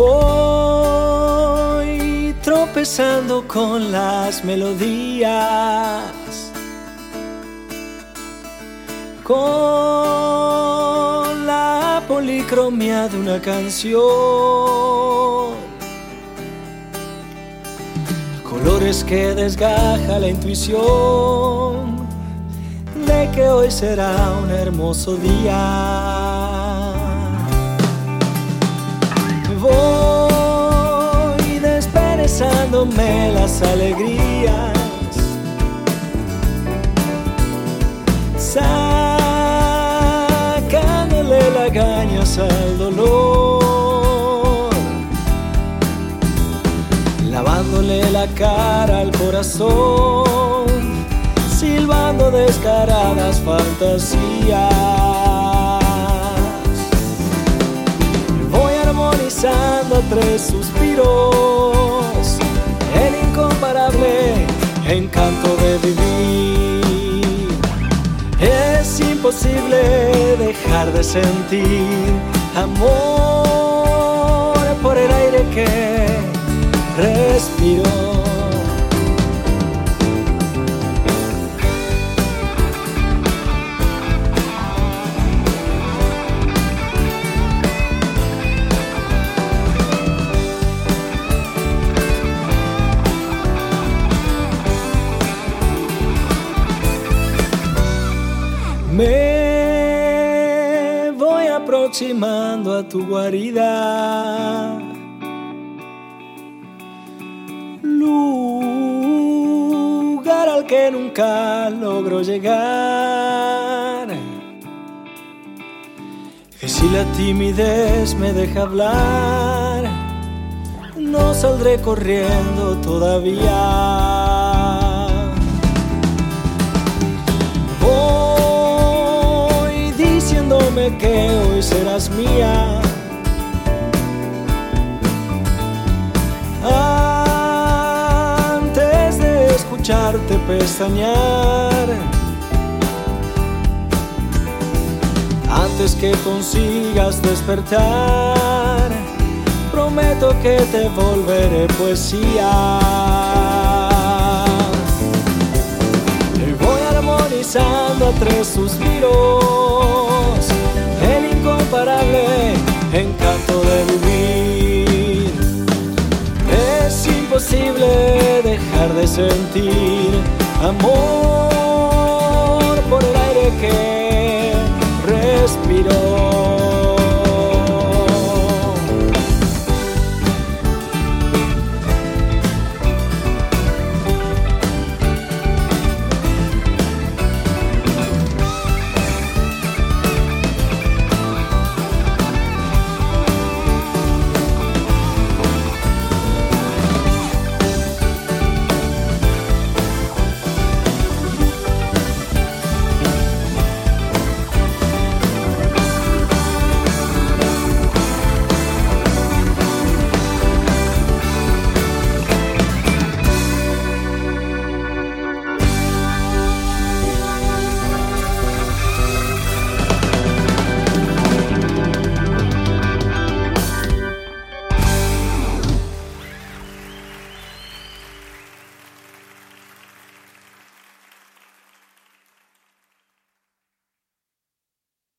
Voy tropezando con las melodías, con la policromía de una canción, colores que desgaja la intuición de que hoy será un hermoso día. Desperezándome las alegrías. Sacándole lagañas al dolor. Lavándole la cara al corazón. Silbando descaradas fantasías. Voy armonizando tres suspiros, incomparable encanto de vivir. Es imposible dejar de sentir amor por el aire que respiro. Me voy aproximando a tu guarida. Lugar al que nunca logro llegar. Y si la timidez me deja hablar, no saldré corriendo todavía. Que hoy serás mía. Antes de escucharte pestañear. Antes que consigas despertar, prometo que te volveré poesía. Y voy armonizando a tres suspiros de sentir amor